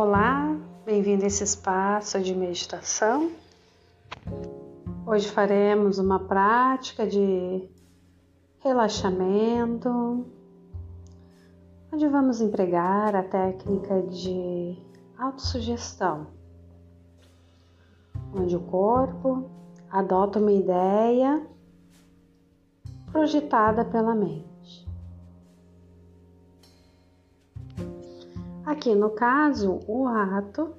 Olá, bem-vindo a esse espaço de meditação. Hoje faremos uma prática de relaxamento, onde vamos empregar a técnica de autossugestão, onde o corpo adota uma ideia projetada pela mente. Aqui no caso, o ato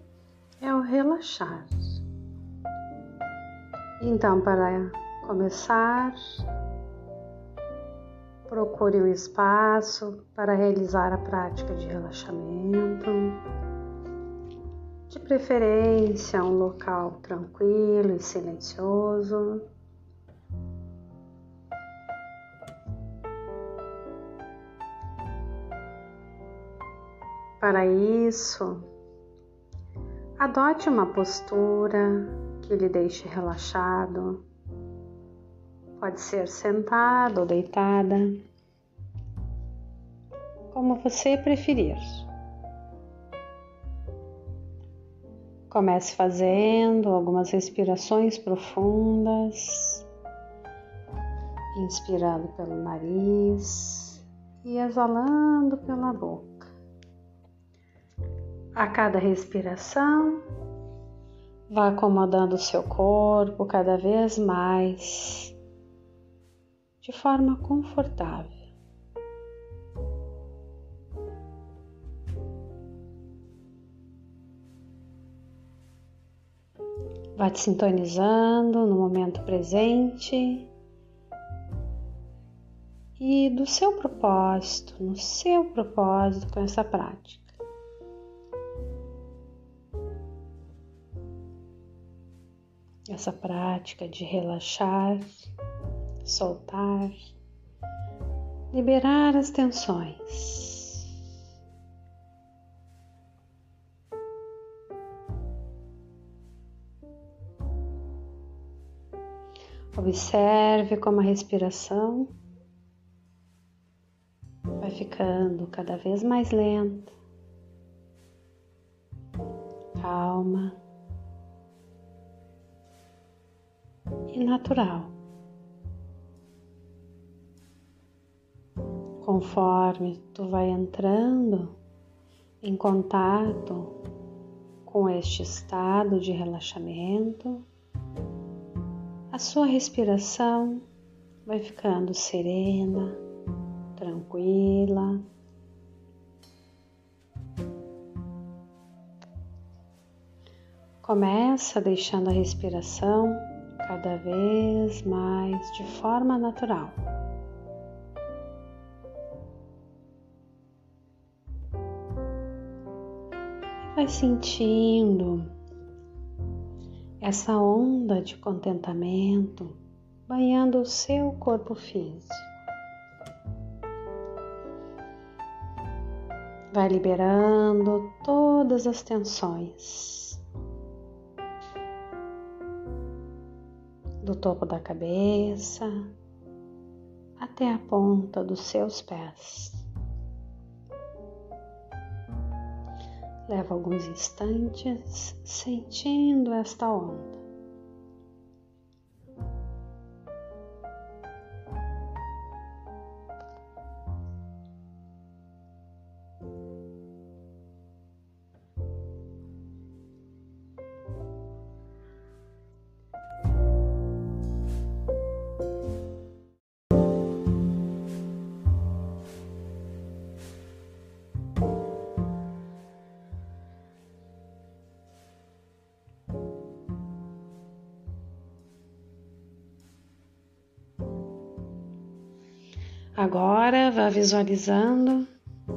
é o relaxar. Então, para começar, procure um espaço para realizar a prática de relaxamento. De preferência, um local tranquilo e silencioso. Para isso, adote uma postura que lhe deixe relaxado. Pode ser sentado ou deitada, como você preferir. Comece fazendo algumas respirações profundas, inspirando pelo nariz e exalando pela boca. A cada respiração, vá acomodando o seu corpo cada vez mais de forma confortável. Vá te sintonizando no momento presente e do seu propósito, no seu propósito com essa prática. Essa prática de relaxar, soltar, liberar as tensões. Observe como a respiração vai ficando cada vez mais lenta, calma. E natural. Conforme tu vai entrando em contato com este estado de relaxamento, a sua respiração vai ficando serena, tranquila. Começa deixando a respiração cada vez mais de forma natural. Vai sentindo essa onda de contentamento banhando o seu corpo físico. Vai liberando todas as tensões. Do topo da cabeça até a ponta dos seus pés. Leva alguns instantes sentindo esta onda. Agora vá visualizando,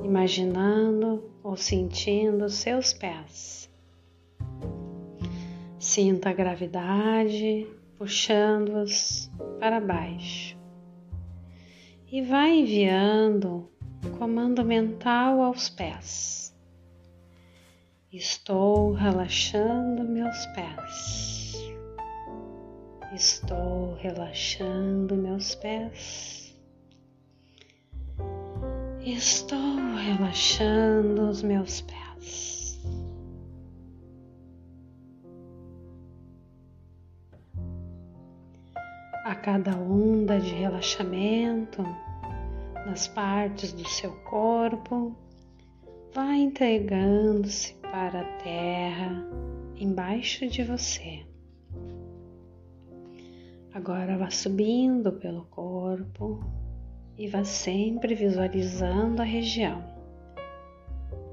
imaginando ou sentindo seus pés. Sinta a gravidade puxando-os para baixo e vá enviando comando mental aos pés. Estou relaxando meus pés. Estou relaxando meus pés. Estou relaxando os meus pés. A cada onda de relaxamento nas partes do seu corpo, vá entregando-se para a terra embaixo de você. Agora vá subindo pelo corpo, e vá sempre visualizando a região.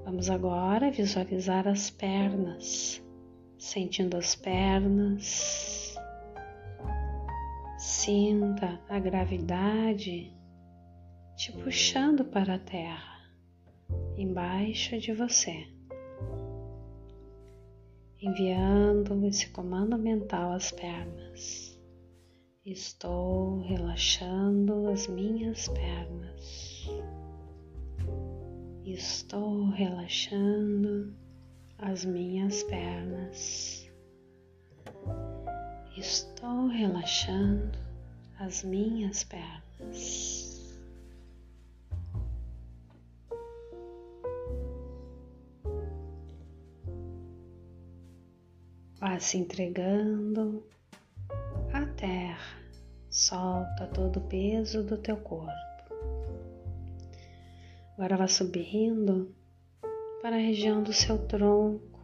Vamos agora visualizar as pernas, sentindo as pernas. Sinta a gravidade te puxando para a terra, embaixo de você, enviando esse comando mental às pernas. Estou relaxando as minhas pernas. Estou relaxando as minhas pernas. Estou relaxando as minhas pernas. Vá se entregando terra Solta todo o peso do teu corpo. Agora vá subindo para a região do seu tronco,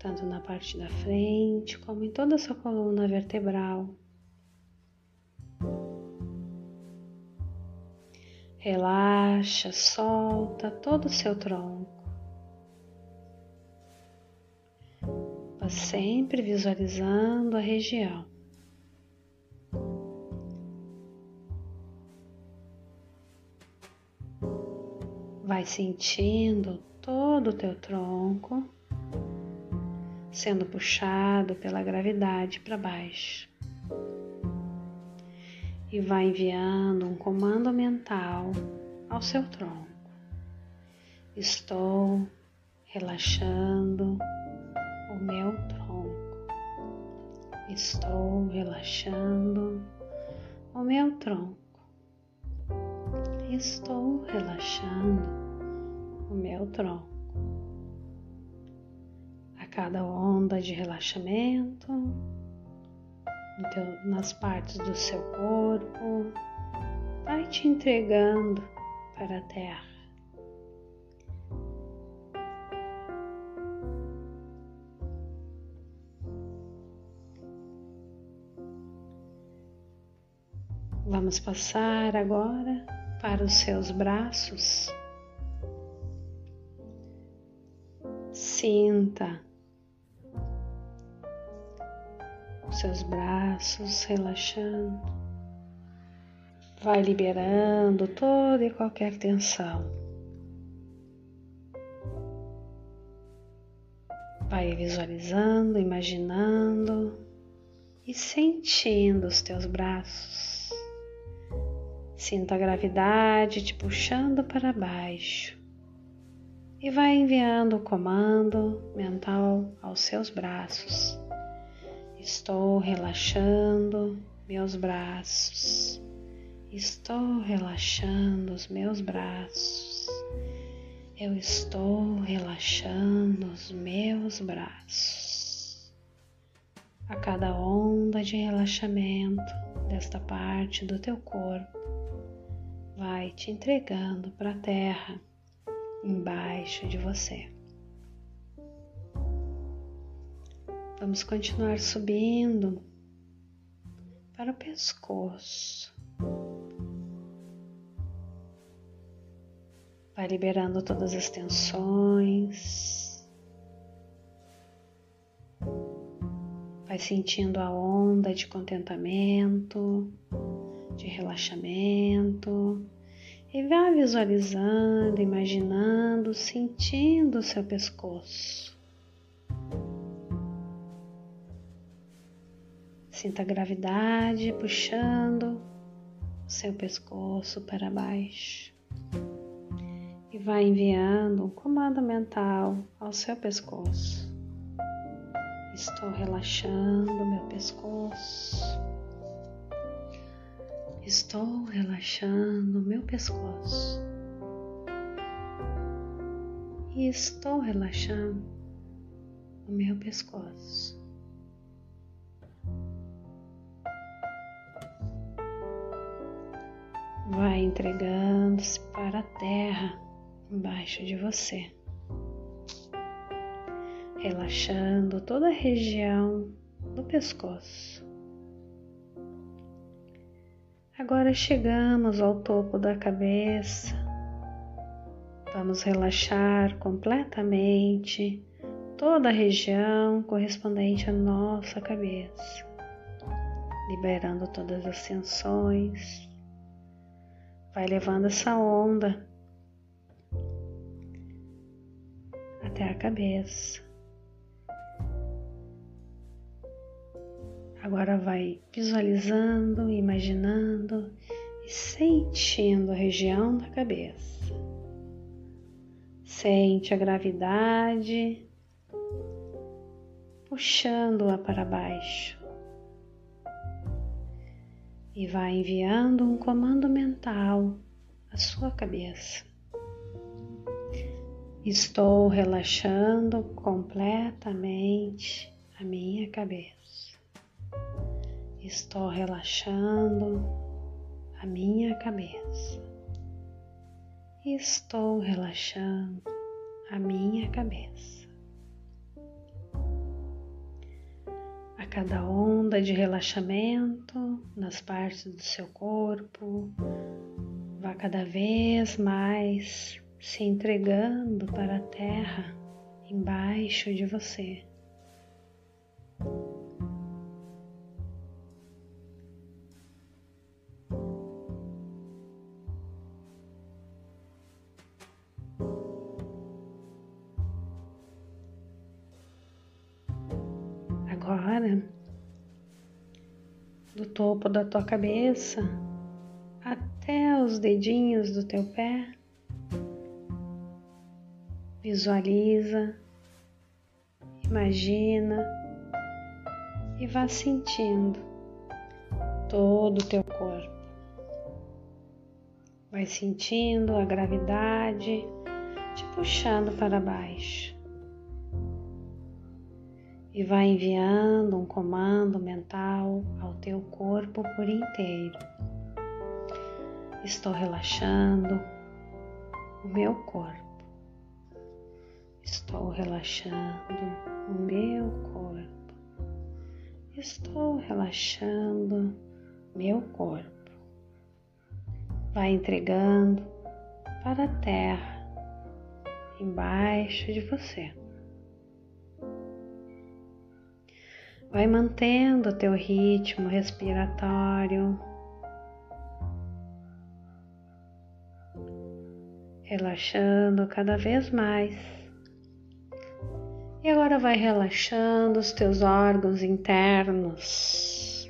tanto na parte da frente como em toda a sua coluna vertebral. Relaxa, solta todo o seu tronco. Sempre visualizando a região. Vai sentindo todo o teu tronco sendo puxado pela gravidade para baixo. E vai enviando um comando mental ao seu tronco. Estou relaxando Estou relaxando o meu tronco. Estou relaxando o meu tronco. A cada onda de relaxamento, nas partes do seu corpo, vai te entregando para a terra. Vamos passar agora para os seus braços. Sinta os seus braços relaxando. Vai liberando toda e qualquer tensão. Vai visualizando, imaginando e sentindo os teus braços Sinta a gravidade te puxando para baixo e vai enviando o comando mental aos seus braços. Estou relaxando meus braços. Estou relaxando os meus braços. Eu estou relaxando os meus braços. A cada onda de relaxamento desta parte do teu corpo, vai te entregando para a terra embaixo de você. Vamos continuar subindo para o pescoço. Vai liberando todas as tensões. Vai sentindo a onda de contentamento de relaxamento e vá visualizando, imaginando, sentindo o seu pescoço. Sinta a gravidade puxando o seu pescoço para baixo e vai enviando um comando mental ao seu pescoço. Estou relaxando meu pescoço. Estou relaxando meu pescoço. E estou relaxando o meu pescoço. Vai entregando-se para a terra embaixo de você, relaxando toda a região do pescoço. Agora chegamos ao topo da cabeça. Vamos relaxar completamente toda a região correspondente à nossa cabeça, liberando todas as tensões. Vai levando essa onda até a cabeça. Agora vai visualizando, imaginando e sentindo a região da cabeça. Sente a gravidade puxando-a para baixo e vai enviando um comando mental à sua cabeça. Estou relaxando completamente a minha cabeça. Estou relaxando a minha cabeça. Estou relaxando a minha cabeça. A cada onda de relaxamento nas partes do seu corpo, vá cada vez mais se entregando para a terra embaixo de você. Agora, do topo da tua cabeça até os dedinhos do teu pé, Visualiza, imagina e vá sentindo todo o teu corpo. Vai sentindo a gravidade te puxando para baixo. E vai enviando um comando mental ao teu corpo por inteiro. Estou relaxando o meu corpo. Estou relaxando o meu corpo. Estou relaxando meu corpo. Vai entregando para a terra embaixo de você. Vai mantendo o teu ritmo respiratório. Relaxando cada vez mais e agora vai relaxando os teus órgãos internos.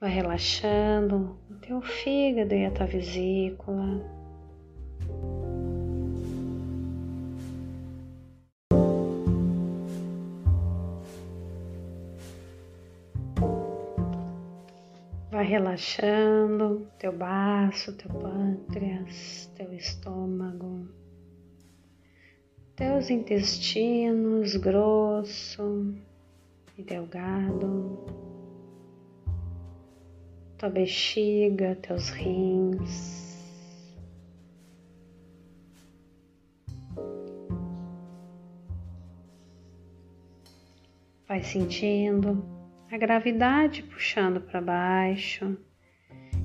Vai relaxando o teu fígado e a tua vesícula. Vai relaxando teu baço, teu pâncreas, teu estômago teus intestinos grosso e delgado, tua bexiga, teus rins. Vai sentindo a gravidade puxando para baixo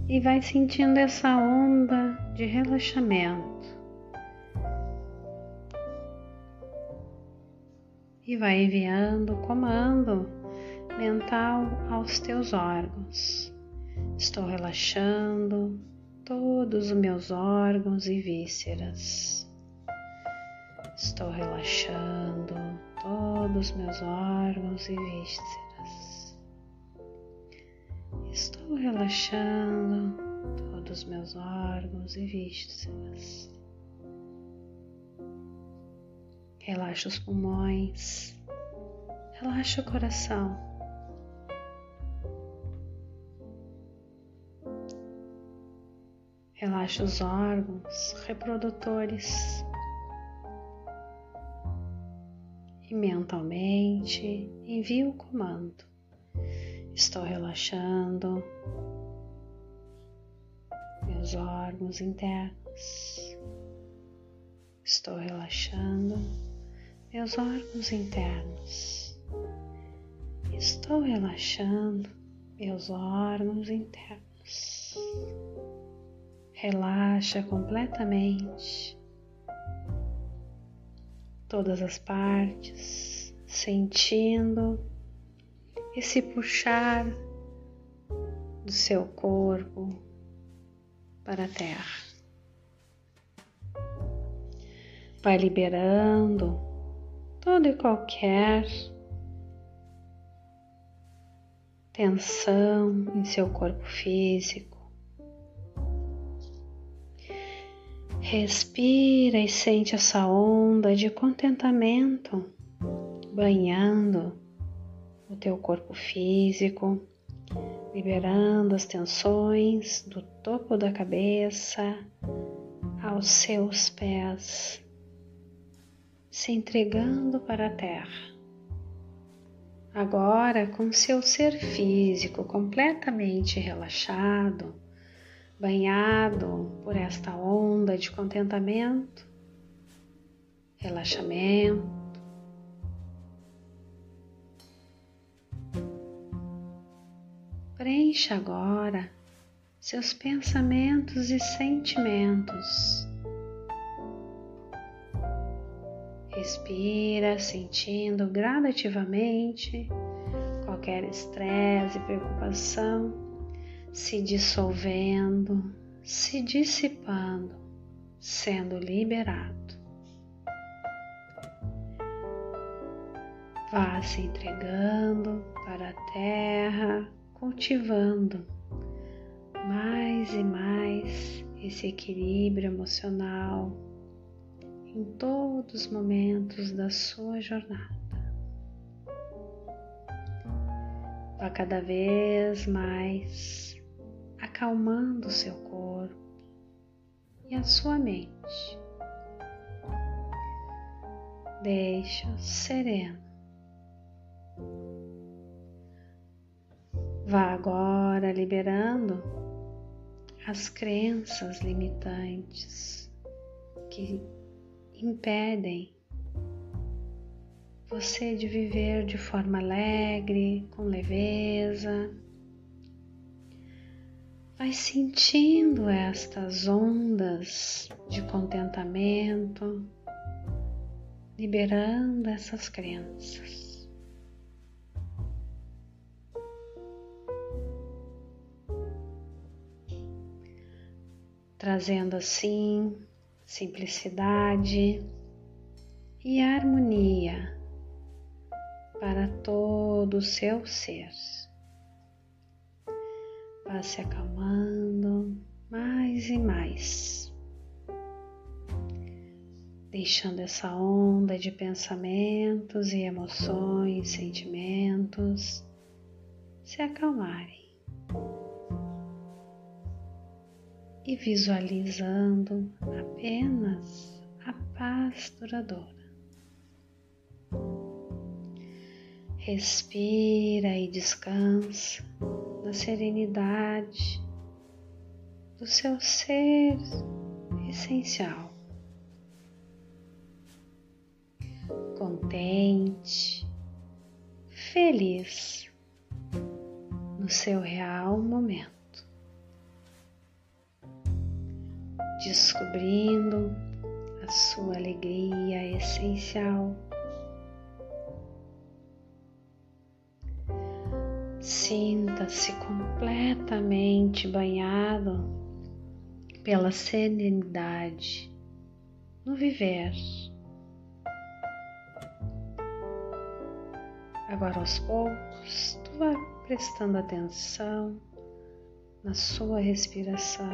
e vai sentindo essa onda de relaxamento. e vai enviando comando mental aos teus órgãos. Estou relaxando todos os meus órgãos e vísceras. Estou relaxando todos os meus órgãos e vísceras. Estou relaxando todos os meus órgãos e vísceras. Relaxa os pulmões, relaxa o coração. Relaxa os órgãos reprodutores e mentalmente envia o comando. Estou relaxando seus órgãos internos. Estou relaxando meus órgãos internos. Estou relaxando meus órgãos internos. Relaxa completamente todas as partes, sentindo esse puxar do seu corpo para a terra. Vai liberando todo e qualquer tensão em seu corpo físico. Respira e sente essa onda de contentamento banhando o teu corpo físico, liberando as tensões do topo da cabeça aos seus pés, se entregando para a terra. Agora, com seu ser físico completamente relaxado, banhado por esta onda de contentamento, relaxamento, preencha agora seus pensamentos e sentimentos. Respira, sentindo gradativamente qualquer estresse e preocupação se dissolvendo, se dissipando, sendo liberado. Vá se entregando para a terra, cultivando mais e mais esse equilíbrio emocional em todos os momentos da sua jornada. Vá cada vez mais acalmando o seu corpo e a sua mente. Deixa sereno. Vá agora liberando as crenças limitantes que impedem você de viver de forma alegre, com leveza, Vai sentindo estas ondas de contentamento, liberando essas crenças. Trazendo assim simplicidade e harmonia para todo o seu ser. Vá se acalmando mais e mais, deixando essa onda de pensamentos e emoções, sentimentos se acalmarem e visualizando apenas a paz duradoura. Respira e descansa na serenidade do seu ser essencial. Contente, feliz no seu real momento, descobrindo a sua alegria essencial Sinta-se completamente banhado pela serenidade no viver. Agora aos poucos, tu vai prestando atenção na sua respiração.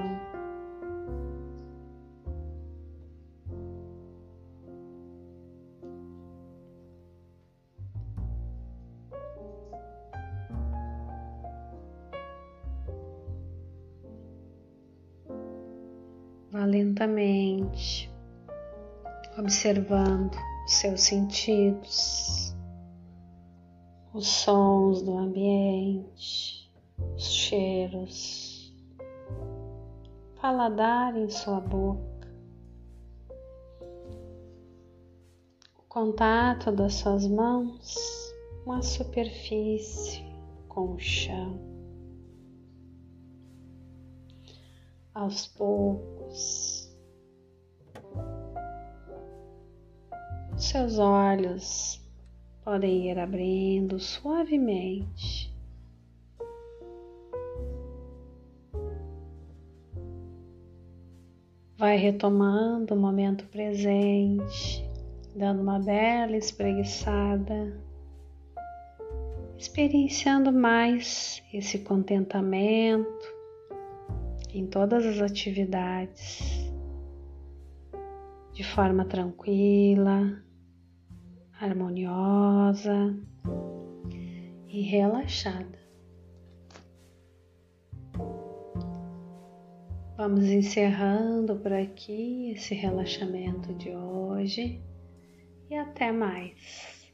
Lentamente, observando seus sentidos, os sons do ambiente, os cheiros, paladar em sua boca, o contato das suas mãos com a superfície, com o chão. Aos poucos, seus olhos podem ir abrindo suavemente. Vai retomando o momento presente, dando uma bela espreguiçada, experienciando mais esse contentamento em todas as atividades, de forma tranquila, harmoniosa e relaxada. Vamos encerrando por aqui esse relaxamento de hoje e até mais.